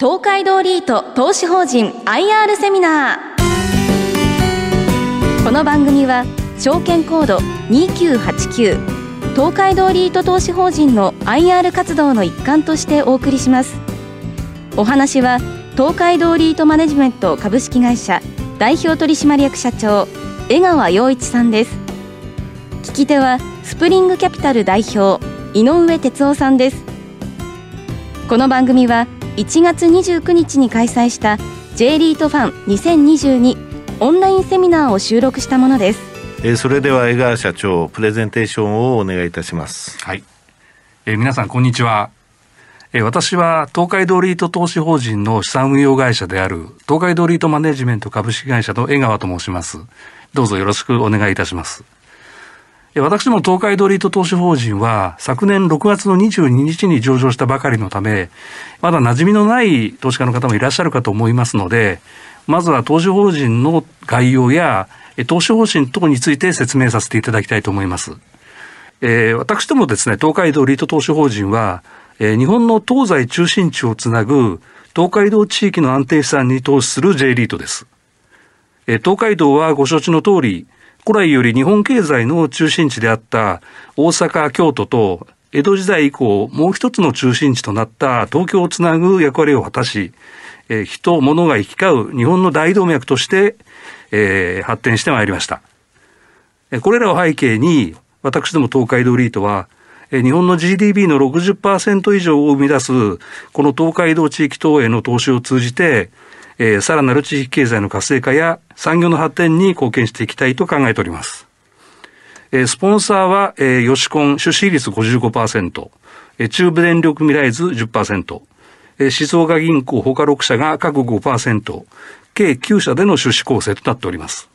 東海道リート投資法人 IR セミナー。この番組は証券コード2989東海道リート投資法人の IR 活動の一環としてお送りします。お話は東海道リートマネジメント株式会社代表取締役社長江川洋一さんです。聞き手はスプリングキャピタル代表井上哲夫さんです。この番組は1月29日に開催した J リートファン2022オンラインセミナーを収録したものです、えー、それでは江川社長プレゼンテーションをお願いいたします。はい、えー、皆さんこんにちは、えー、私は東海道リート投資法人の資産運用会社である東海道リートマネジメント株式会社の江川と申します。どうぞよろしくお願いいたします私も東海ドリート投資法人は昨年6月の22日に上場したばかりのため、まだ馴染みのない投資家の方もいらっしゃるかと思いますので、まずは投資法人の概要や投資方針等について説明させていただきたいと思います。えー、私どもですね、東海道リート投資法人は、えー、日本の東西中心地をつなぐ東海道地域の安定資産に投資する J リートです。えー、東海道はご承知の通り、古来より日本経済の中心地であった大阪、京都と江戸時代以降もう一つの中心地となった東京をつなぐ役割を果たし、えー、人、物が行き交う日本の大動脈として、えー、発展してまいりました。これらを背景に、私ども東海道リートは、日本の GDP の60%以上を生み出す、この東海道地域等への投資を通じて、えー、さらなる地域経済の活性化や産業の発展に貢献していきたいと考えております。えー、スポンサーは、えー、ヨシコン出資率55%、えー、中部電力未来図10%、えー、静岡銀行他6社が各5%、計9社での出資構成となっております。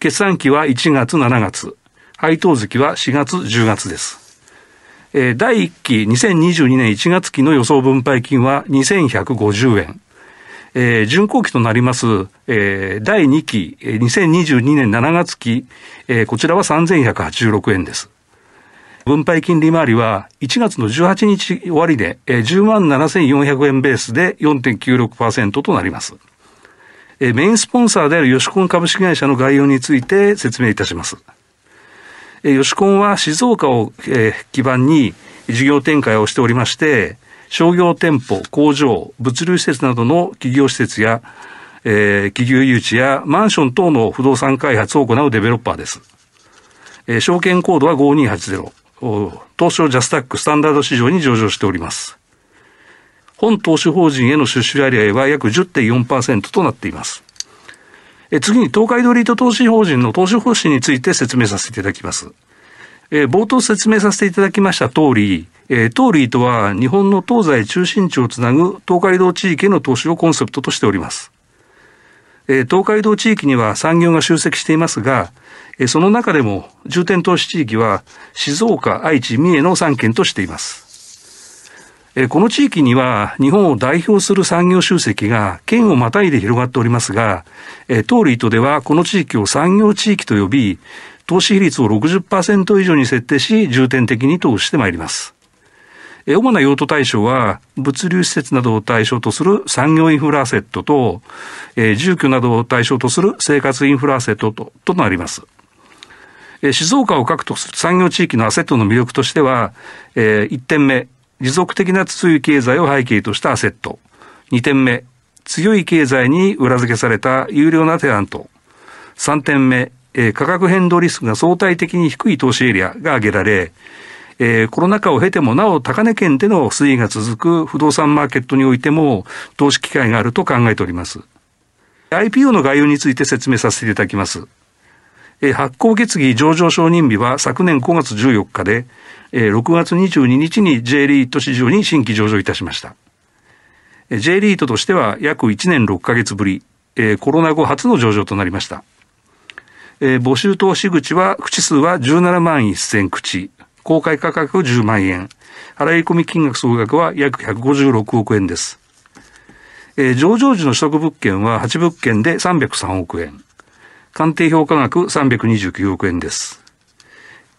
決算期は1月7月、配当月は4月10月です。え、第1期2022年1月期の予想分配金は2150円。えー、巡航期となります、えー、第2期、2022年7月期、えー、こちらは3186円です。分配金利回りは1月の18日終わりで、えー、10万7400円ベースで4.96%となります。えー、メインスポンサーであるヨシコン株式会社の概要について説明いたします。えー、ヨシコンは静岡を、えー、基盤に事業展開をしておりまして、商業店舗、工場、物流施設などの企業施設や、えー、企業誘致やマンション等の不動産開発を行うデベロッパーです。えー、証券コードは5280。東証ジャスタックスタンダード市場に上場しております。本投資法人への出資割合は約10.4%となっています。え次に東海道リート投資法人の投資方針について説明させていただきます。えー、冒頭説明させていただきました通り、えー、トーリーとは日本の東西中心地をつなぐ東海道地域への投資をコンセプトとしております。えー、東海道地域には産業が集積していますが、えー、その中でも重点投資地域は静岡、愛知、三重の3県としています。えこの地域には日本を代表する産業集積が県をまたいで広がっておりますが、トーリートではこの地域を産業地域と呼び、投資比率を60%以上に設定し、重点的に投資してまいります。主な用途対象は、物流施設などを対象とする産業インフラアセットと、えー、住居などを対象とする生活インフラアセットととなります。えー、静岡を核とする産業地域のアセットの魅力としては、えー、1点目、持続的な強い経済を背景としたアセット。2点目、強い経済に裏付けされた有料なテナント。3点目、えー、価格変動リスクが相対的に低い投資エリアが挙げられ、えー、コロナ禍を経てもなお高値圏での推移が続く不動産マーケットにおいても投資機会があると考えております。IPO の概要について説明させていただきます。えー、発行決議上場承認日は昨年5月14日で、えー、6月22日に J リート市場に新規上場いたしました。J リートとしては約1年6ヶ月ぶり、えー、コロナ後初の上場となりました。えー、募集投資口は、口数は17万1000口。公開価格10万円。払い込み金額総額は約156億円です。えー、上場時の取得物件は8物件で303億円。鑑定評価額329億円です。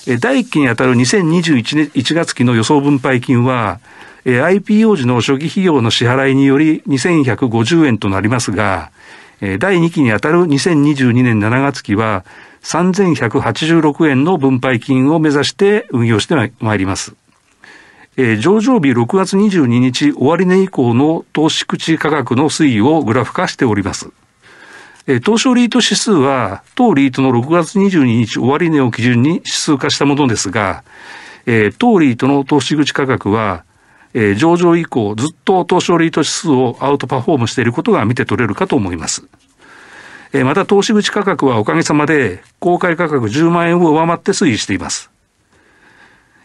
えー、第1期にあたる2021年1月期の予想分配金は、えー、IPO 時の初期費用の支払いにより2150円となりますが、えー、第2期にあたる2022年7月期は3186円の分配金を目指して運用してまいります。えー、上場日6月22日終値以降の投資口価格の推移をグラフ化しております。えー、東証リート指数は当リートの6月22日終値を基準に指数化したものですが、えー、当リートの投資口価格は、えー、上場以降ずっと東証リート指数をアウトパフォームしていることが見て取れるかと思います。え、また投資口価格はおかげさまで公開価格10万円を上回って推移しています。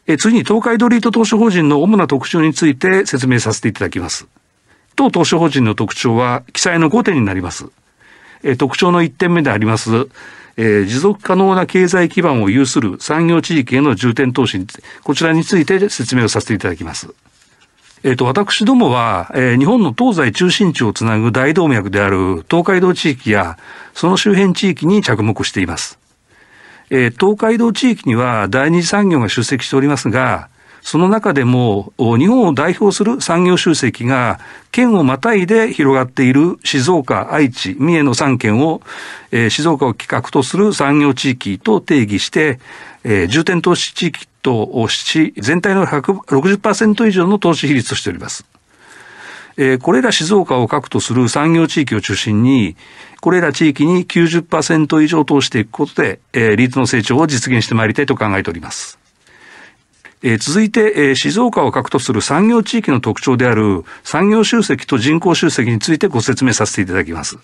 え次に東海ドリート投資法人の主な特徴について説明させていただきます。当投資法人の特徴は記載の5点になります。え特徴の1点目であります、え持続可能な経済基盤を有する産業地域への重点投資こちらについて説明をさせていただきます。えっ、と、私どもは、えー、日本の東西中心地をつなぐ大動脈である東海道地域や、その周辺地域に着目しています。えー、東海道地域には第二次産業が出席しておりますが、その中でも日本を代表する産業集積が県をまたいで広がっている静岡、愛知、三重の3県を、えー、静岡を企画とする産業地域と定義して、えー、重点投資地域とし、全体の160%以上の投資比率としております。えー、これら静岡を核とする産業地域を中心に、これら地域に90%以上投資していくことで、えー、リートの成長を実現してまいりたいと考えております。えー、続いて、えー、静岡を核とする産業地域の特徴である産業集積と人口集積についてご説明させていただきます。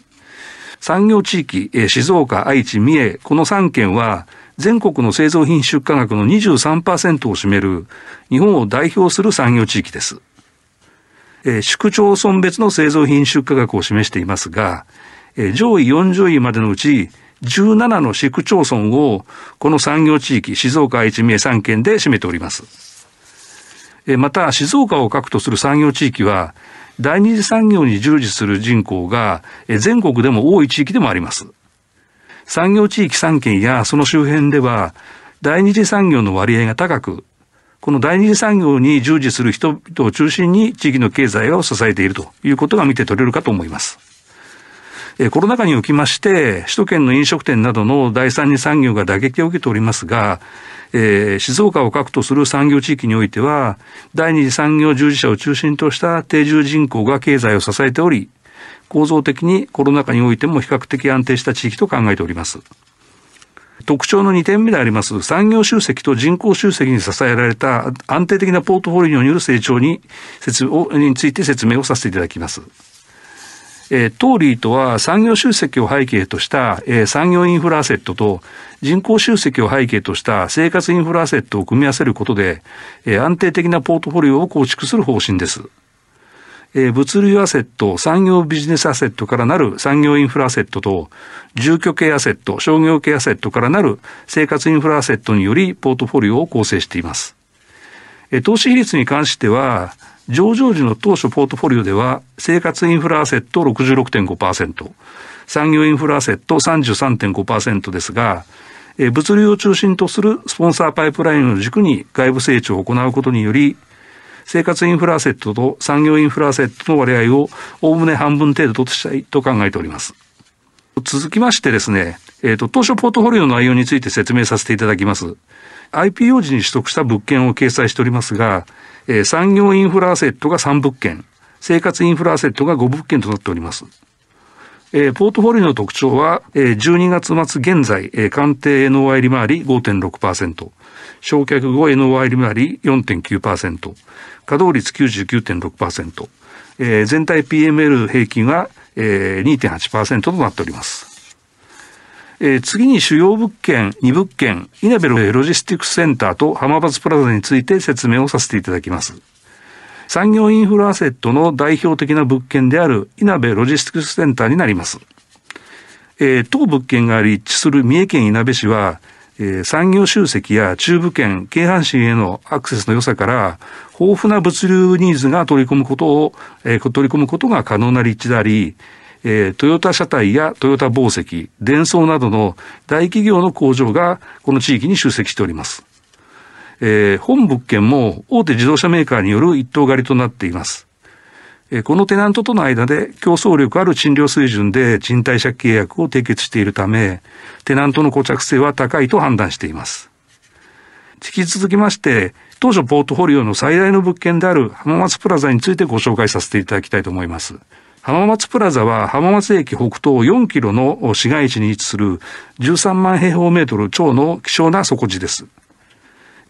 産業地域、えー、静岡、愛知、三重、この3県は、全国の製造品出荷額の23%を占める日本を代表する産業地域です。えー、市区町村別の製造品出荷額を示していますが、えー、上位40位までのうち17の市区町村をこの産業地域、静岡、愛知、三重3県で占めております。また、静岡を核とする産業地域は、第二次産業に従事する人口が全国でも多い地域でもあります。産業地域3県やその周辺では、第二次産業の割合が高く、この第二次産業に従事する人々を中心に地域の経済を支えているということが見て取れるかと思います。コロナ禍におきまして、首都圏の飲食店などの第三次産業が打撃を受けておりますが、えー、静岡を核とする産業地域においては、第二次産業従事者を中心とした定住人口が経済を支えており、構造的にコロナ禍においても比較的安定した地域と考えております。特徴の2点目であります産業集積と人口集積に支えられた安定的なポートフォリオによる成長に説をについて説明をさせていただきます。えー、トーリーとは産業集積を背景とした、えー、産業インフラアセットと人口集積を背景とした生活インフラアセットを組み合わせることで、えー、安定的なポートフォリオを構築する方針です。えー、物流アセット、産業ビジネスアセットからなる産業インフラアセットと、住居系アセット、商業系アセットからなる生活インフラアセットによりポートフォリオを構成しています。えー、投資比率に関しては、上場時の当初ポートフォリオでは、生活インフラアセット66.5%、産業インフラアセット33.5%ですが、物流を中心とするスポンサーパイプラインの軸に外部成長を行うことにより、生活インフラアセットと産業インフラアセットの割合をおおむね半分程度としたいと考えております。続きましてですね、えっ、ー、と、当初ポートフォリオの内容について説明させていただきます。IPO 時に取得した物件を掲載しておりますが、えー、産業インフラアセットが3物件、生活インフラアセットが5物件となっております。えー、ポートフォリオの特徴は、えー、12月末現在、えー、鑑定 NOI 利回り5.6%、焼却後 NOI 利回り4.9%、稼働率99.6%、えー、全体 PML 平均は、えー、2.8%となっております。えー、次に主要物件2物件、稲部ロジスティックスセンターと浜松プラザについて説明をさせていただきます。産業インフラアセットの代表的な物件である稲部ロジスティックスセンターになります。えー、当物件が立地する三重県稲部市は、えー、産業集積や中部圏、京阪神へのアクセスの良さから、豊富な物流ニーズが取り込むことを、えー、取り込むことが可能な立地であり、えー、トヨタ車体やトヨタ紡績、電装などの大企業の工場がこの地域に集積しております。えー、本物件も大手自動車メーカーによる一等狩りとなっています。えー、このテナントとの間で競争力ある賃料水準で賃貸借契約を締結しているため、テナントの固着性は高いと判断しています。引き続きまして、当初ポートフォリオの最大の物件である浜松プラザについてご紹介させていただきたいと思います。浜松プラザは浜松駅北東4キロの市街地に位置する13万平方メートル超の希少な底地です。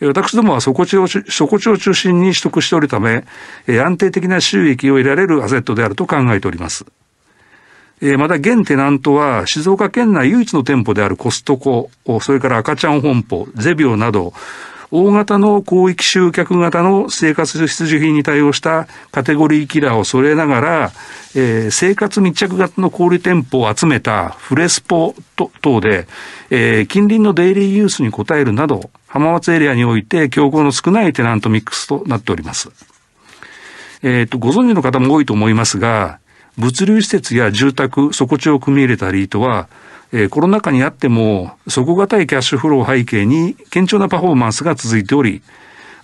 私どもは底地を、底地を中心に取得しておるため、安定的な収益を得られるアセットであると考えております。また現テナントは静岡県内唯一の店舗であるコストコ、それから赤ちゃん本舗、ゼビオなど、大型の広域集客型の生活必需品に対応したカテゴリーキラーを揃えながら、えー、生活密着型の小売店舗を集めたフレスポ等で、えー、近隣のデイリーユースに応えるなど、浜松エリアにおいて競合の少ないテナントミックスとなっております。えっ、ー、と、ご存知の方も多いと思いますが、物流施設や住宅、底地を組み入れたリートは、えー、コロナ禍にあっても底堅いキャッシュフローを背景に堅調なパフォーマンスが続いており、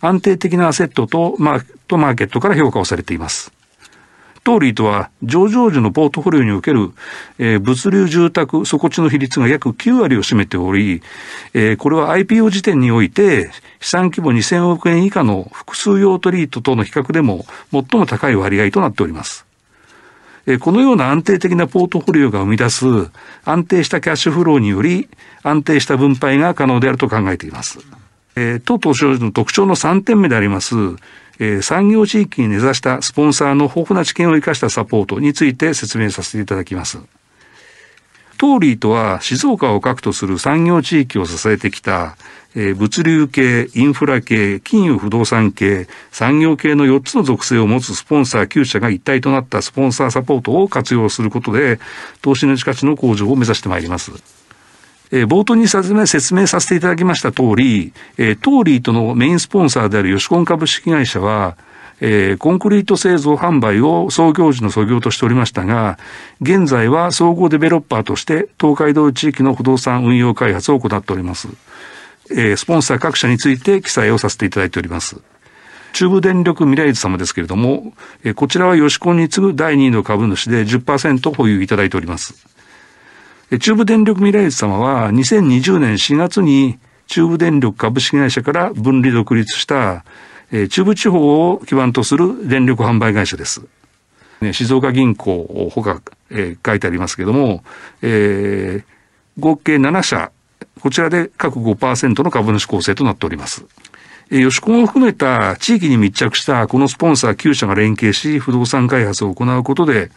安定的なアセットとマとマーケットから評価をされています。トーリーとは上場時のポートフォリオにおける、えー、物流住宅底地の比率が約9割を占めており、えー、これは IPO 時点において資産規模2000億円以下の複数用トリートとの比較でも最も高い割合となっております。このような安定的なポートフォリオが生み出す安定したキャッシュフローにより安定した分配が可能であると考えています。えー、当投資の特徴の3点目であります、え、産業地域に根ざしたスポンサーの豊富な知見を生かしたサポートについて説明させていただきます。トーリーとは静岡を核とする産業地域を支えてきたえ、物流系、インフラ系、金融不動産系、産業系の4つの属性を持つスポンサー9社が一体となったスポンサーサポートを活用することで、投資の価値の向上を目指してまいります。え、冒頭に説明させていただきました通り、え、トーリーとのメインスポンサーである吉コン株式会社は、え、コンクリート製造販売を創業時の創業としておりましたが、現在は総合デベロッパーとして東海道地域の不動産運用開発を行っております。えー、スポンサー各社について記載をさせていただいております。中部電力未来図様ですけれども、えー、こちらは吉コンに次ぐ第2位の株主で10%保有いただいております。えー、中部電力未来図様は2020年4月に中部電力株式会社から分離独立した、えー、中部地方を基盤とする電力販売会社です。ね、静岡銀行ほか、えー、書いてありますけれども、えー、合計7社こちらで各5%の株主構成となっております。吉コンを含めた地域に密着したこのスポンサー9社が連携し、不動産開発を行うことで、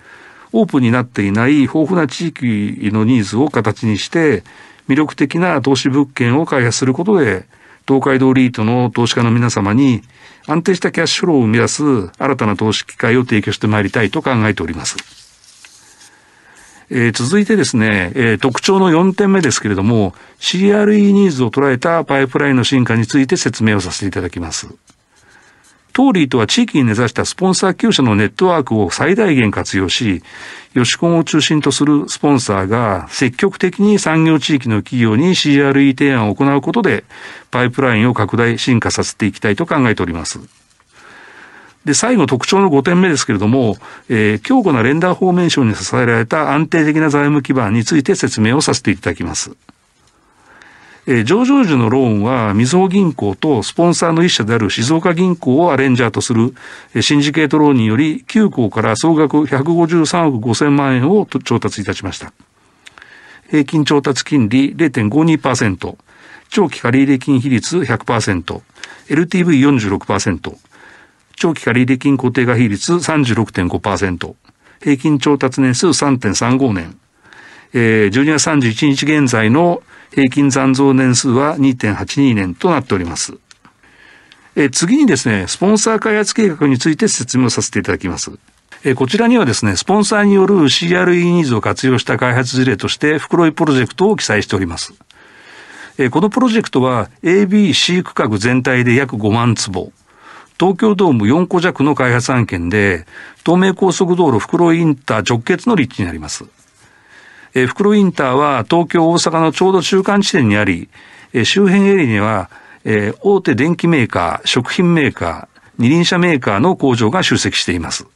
オープンになっていない豊富な地域のニーズを形にして、魅力的な投資物件を開発することで、東海道リートの投資家の皆様に安定したキャッシュフローを生み出す新たな投資機会を提供してまいりたいと考えております。えー、続いてですね、えー、特徴の4点目ですけれども、CRE ニーズを捉えたパイプラインの進化について説明をさせていただきます。当リートは地域に根ざしたスポンサー業者のネットワークを最大限活用し、ヨシコンを中心とするスポンサーが積極的に産業地域の企業に CRE 提案を行うことで、パイプラインを拡大進化させていきたいと考えております。で、最後特徴の5点目ですけれども、えー、強固なレンダーフォーメーションに支えられた安定的な財務基盤について説明をさせていただきます。えー、上場時のローンは、みずほ銀行とスポンサーの一社である静岡銀行をアレンジャーとする、えー、シンジケートローンにより、9行から総額153億5000万円を調達いたしました。平均調達金利0.52%、長期借入金比率100%、LTV46%、長期借入金固定化比率36.5%、平均調達年数3.35年、えー、12月31日現在の平均残像年数は2.82年となっております。え、次にですね、スポンサー開発計画について説明をさせていただきます。え、こちらにはですね、スポンサーによる CRE ニーズを活用した開発事例として、袋井プロジェクトを記載しております。え、このプロジェクトは ABC 区画全体で約5万坪、東京ドーム4個弱の開発案件で、東名高速道路袋インター直結の立地になります。えー、袋インターは東京大阪のちょうど中間地点にあり、えー、周辺エリアには、えー、大手電機メーカー、食品メーカー、二輪車メーカーの工場が集積しています。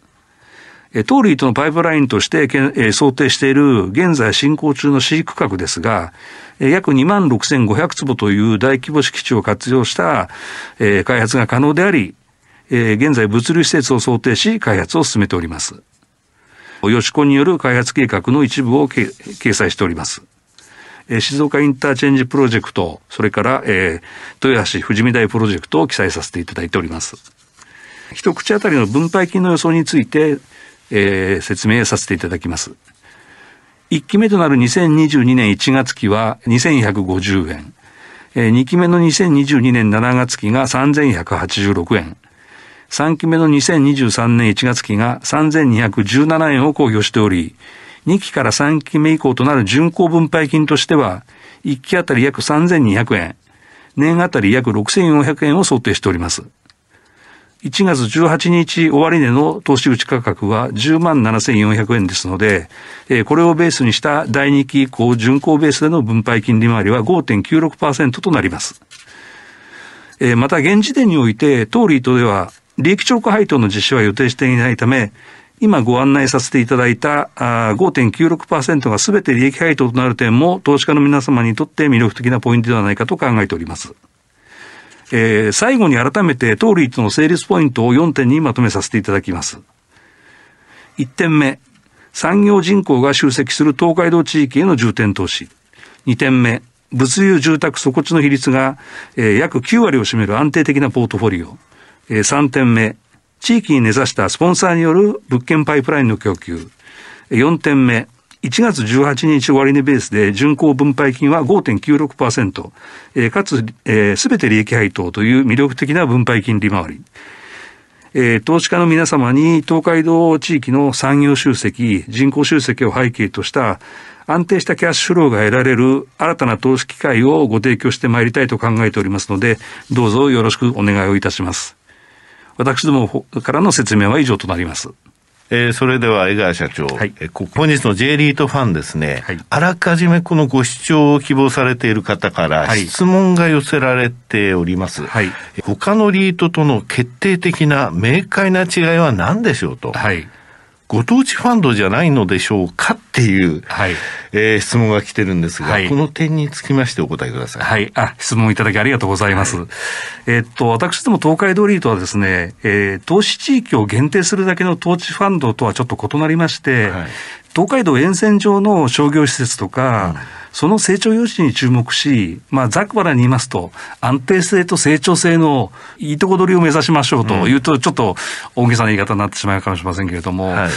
えー、トーリーとのパイプラインとして、え、想定している現在進行中の C 区画ですが、約2万6500坪という大規模敷地を活用した、え、開発が可能であり、えー、現在物流施設を想定し開発を進めております。吉子による開発計画の一部を掲載しております。えー、静岡インターチェンジプロジェクト、それから、えー、豊橋富士見台プロジェクトを記載させていただいております。一口当たりの分配金の予想について、えー、説明させていただきます。1期目となる2022年1月期は2150円。2期目の2022年7月期が3186円。3期目の2023年1月期が3217円を公表しており、2期から3期目以降となる巡行分配金としては、1期あたり約3200円、年あたり約6400円を想定しております。1月18日終値の投資口価格は10万7400円ですので、これをベースにした第2期以降巡行ベースでの分配金利回りは5.96%となります。また現時点において、当リートでは利益超過配当の実施は予定していないため、今ご案内させていただいた5.96%が全て利益配当となる点も投資家の皆様にとって魅力的なポイントではないかと考えております。えー、最後に改めて、トーリーとの成立ポイントを4点にまとめさせていただきます。1点目、産業人口が集積する東海道地域への重点投資。2点目、物流住宅底地の比率が、えー、約9割を占める安定的なポートフォリオ。えー、3点目、地域に根ざしたスポンサーによる物件パイプラインの供給。4点目、1月18日終値ベースで巡航分配金は5.96%、えー、かつ、えー、べ、て利益配当という魅力的な分配金利回り。えー、投資家の皆様に東海道地域の産業集積、人口集積を背景とした安定したキャッシュフローが得られる新たな投資機会をご提供してまいりたいと考えておりますので、どうぞよろしくお願いをいたします。私どもからの説明は以上となります。えー、それでは江川社長、はい、え本日の J リートファンですね、はい、あらかじめこのご視聴を希望されている方から質問が寄せられております。はい、他のリートとの決定的な明快な違いは何でしょうと。はいご当地ファンドじゃないのでしょうかっていう、はい、えー、質問が来てるんですが、はい、この点につきましてお答えください。はい。あ、質問いただきありがとうございます。はい、えー、っと、私ども東海ドリートはですね、えー、投資地域を限定するだけの統治ファンドとはちょっと異なりまして、はい、東海道沿線上の商業施設とか、うん。その成長余地に注目し、まあ、ざっくばらに言いますと、安定性と成長性のいいとこ取りを目指しましょうというと、ちょっと大げさな言い方になってしまうかもしれませんけれども、はい、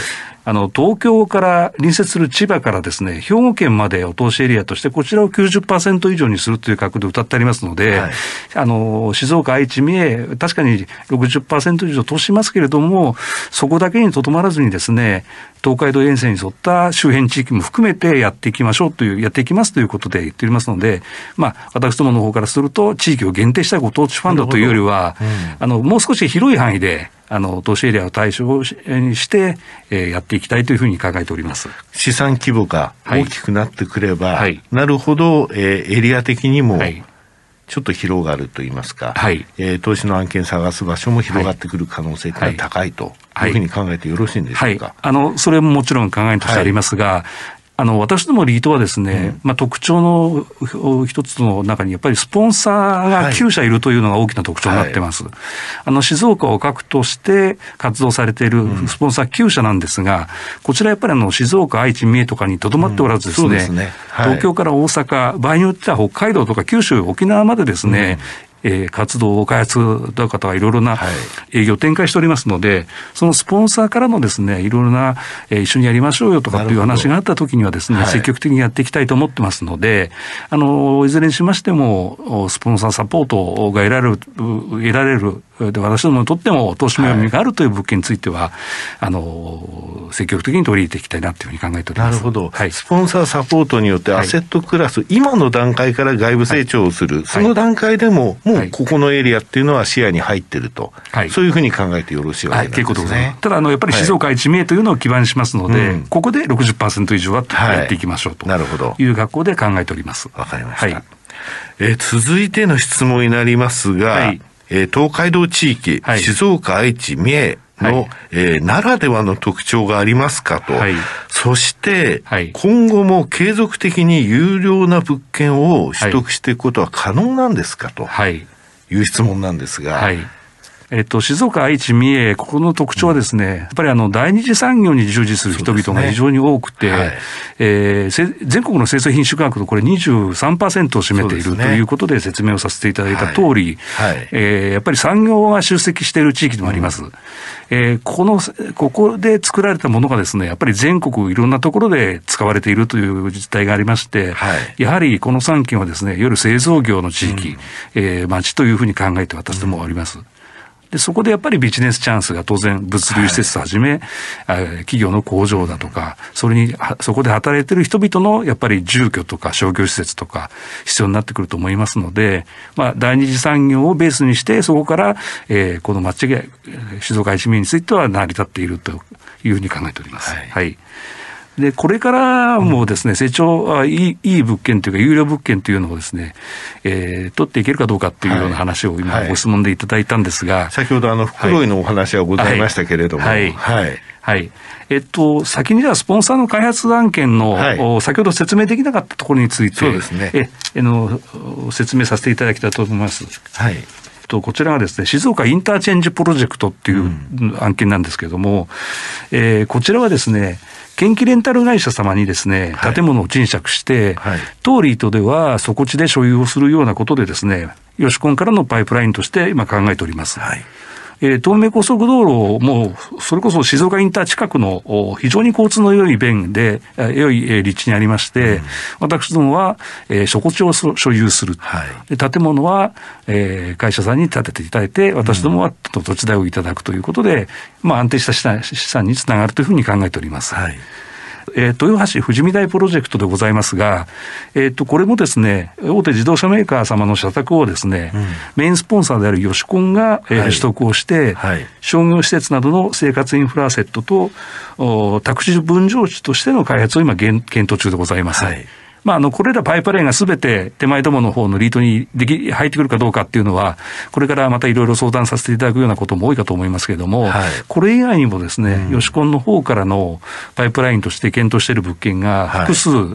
あの、東京から隣接する千葉からですね、兵庫県までお通しエリアとして、こちらを90%以上にするという角度を歌ってありますので、はい、あの、静岡、愛知、三重、確かに60%以上通しますけれども、そこだけにとどまらずにですね、東海道沿線に沿った周辺地域も含めてやっていきましょうという、やっていきますということで言っておりますので、まあ、私どもの方からすると、地域を限定したご当地ファンドというよりは、うん、あの、もう少し広い範囲で、あの、投資エリアを対象にして、えー、やっていきたいというふうに考えております。資産規模が大きくなってくれば、はい、なるほど、えー、エリア的にも、ちょっと広がると言いますか、はい、えー、投資の案件探す場所も広がってくる可能性が高いというふうに考えてよろしいんでしょうか？はい、あの、それももちろん考えとしてありますが、あの、私どもリートはですね、うん、まあ特徴の一つの中にやっぱりスポンサーが9社いるというのが大きな特徴になってます。はい、あの、静岡を核として活動されているスポンサー9社なんですが、うん、こちらやっぱりあの、静岡、愛知、三重とかにとどまっておらずですね、うんすね。はい、東京から大阪、場合によっては北海道とか九州、沖縄までですね、えー、活動、開発だ方がいろいろな営業を展開しておりますので、そのスポンサーからのですね、いろいろな、えー、一緒にやりましょうよとかっていう話があったときにはですね、積極的にやっていきたいと思ってますので、あの、いずれにしましても、スポンサーサポートが得られる、得られるで私どもにとっても投資の読みがあるという物件については、はい、あの積極的に取り入れていきたいなというふうに考えております。なるほど、はい、スポンサーサポートによってアセットクラス、はい、今の段階から外部成長をする、その段階でも、もうここのエリアっていうのは視野に入ってると、そういうふうに考えてよろしいわけですね。ただあの、やっぱり静岡一名というのを基盤にしますので、うん、ここで60%以上はやっていきましょうとい。う学校で考えております。わかりました。えー、続いての質問になりますが、はい、えー、東海道地域、はい、静岡、愛知、三重の、はい、えー、ならではの特徴がありますかと。はい、そして、はい、今後も継続的に有料な物件を取得していくことは可能なんですかという質問なんですが。はいえっと、静岡、愛知、三重、ここの特徴はですね、やっぱりあの、第二次産業に従事する人々が非常に多くて、ねはい、えー、全国の生産品種価格のこれ23%を占めている、ということで説明をさせていただいた通り、はい、えー、やっぱり産業が集積している地域でもあります。うん、えー、この、ここで作られたものがですね、やっぱり全国いろんなところで使われているという実態がありまして、はい、やはりこの3県はですね、夜製造業の地域、うん、えー、町というふうに考えて私どもあります。うんで、そこでやっぱりビジネスチャンスが当然物流施設はじめ、はい、企業の工場だとか、それに、そこで働いてる人々のやっぱり住居とか商業施設とか必要になってくると思いますので、まあ、第二次産業をベースにして、そこから、えー、この町が、静岡一面については成り立っているというふうに考えております。はい、はいで、これからもですね、成長、いい、いい物件というか、有料物件というのをですね、えー、取っていけるかどうかっていうような話を今、ご質問でいただいたんですが。はい、先ほど、あの、袋井のお話はございましたけれども。はい。はい。はい。えっと、先にではスポンサーの開発案件の、はい、先ほど説明できなかったところについて、そうですね。え、えの、説明させていただきたいと思います。はい。と、こちらがですね、静岡インターチェンジプロジェクトっていう案件なんですけれども、うん、えー、こちらはですね、建機レンタル会社様にですね、建物を賃借して、はい、当リートでは底地で所有をするようなことでですね、ヨシコンからのパイプラインとして今考えております。はいえー、東名高速道路も、それこそ静岡インター近くの非常に交通の良い便で、良い立地にありまして、うん、私どもは、えー、底地を所有する。はい、建物は、えー、会社さんに建てていただいて、私どもは土地代をいただくということで、まあ安定した資産につながるというふうに考えております。はいえー、豊橋富士見台プロジェクトでございますが、えっ、ー、と、これもですね、大手自動車メーカー様の社宅をですね、うん、メインスポンサーであるヨシコンが、えー、はい、取得をして、はい、商業施設などの生活インフラセットと、お宅地分譲地としての開発を今検討中でございます。はいまあ、あの、これらパイプラインがすべて手前どもの方のリートにでき、入ってくるかどうかっていうのは、これからまたいろいろ相談させていただくようなことも多いかと思いますけれども、はい、これ以外にもですね、ヨシコンの方からのパイプラインとして検討している物件が複数、は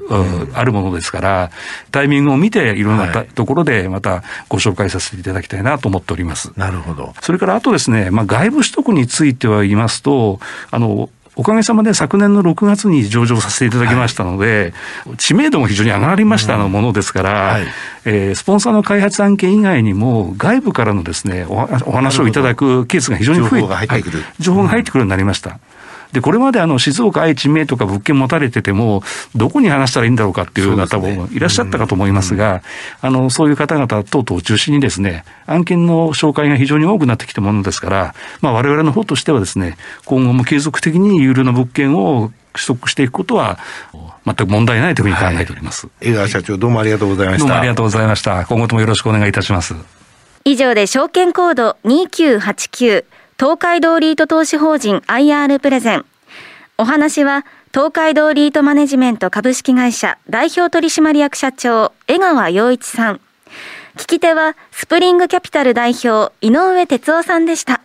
い、あるものですから、タイミングを見ていろんな、はい、ところでまたご紹介させていただきたいなと思っております。なるほど。それからあとですね、まあ、外部取得については言いますと、あの、おかげさまで昨年の6月に上場させていただきましたので、はい、知名度も非常に上がりましたのものですから、はい、えー、スポンサーの開発案件以外にも、外部からのですねお、お話をいただくケースが非常に増えて、情報が入ってくる、はい、情報が入ってくるようになりました。で、これまであの、静岡、愛知、名とか物件持たれてても、どこに話したらいいんだろうかっていう方もいらっしゃったかと思いますが、あの、そういう方々等々を中心にですね、案件の紹介が非常に多くなってきたものですから、まあ、我々の方としてはですね、今後も継続的に有料の物件を取得していくことは、全く問題ないというふうに考えております。江川社長、どうもありがとうございました。どうもありがとうございました。今後ともよろしくお願いいたします。以上で証券コード2989東海道リート投資法人 IR プレゼン。お話は、東海道リートマネジメント株式会社代表取締役社長、江川洋一さん。聞き手は、スプリングキャピタル代表、井上哲夫さんでした。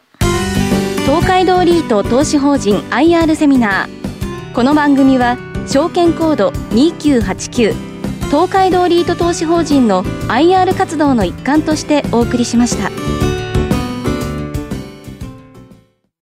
東海道リート投資法人 IR セミナー。この番組は、証券コード2989東海道リート投資法人の IR 活動の一環としてお送りしました。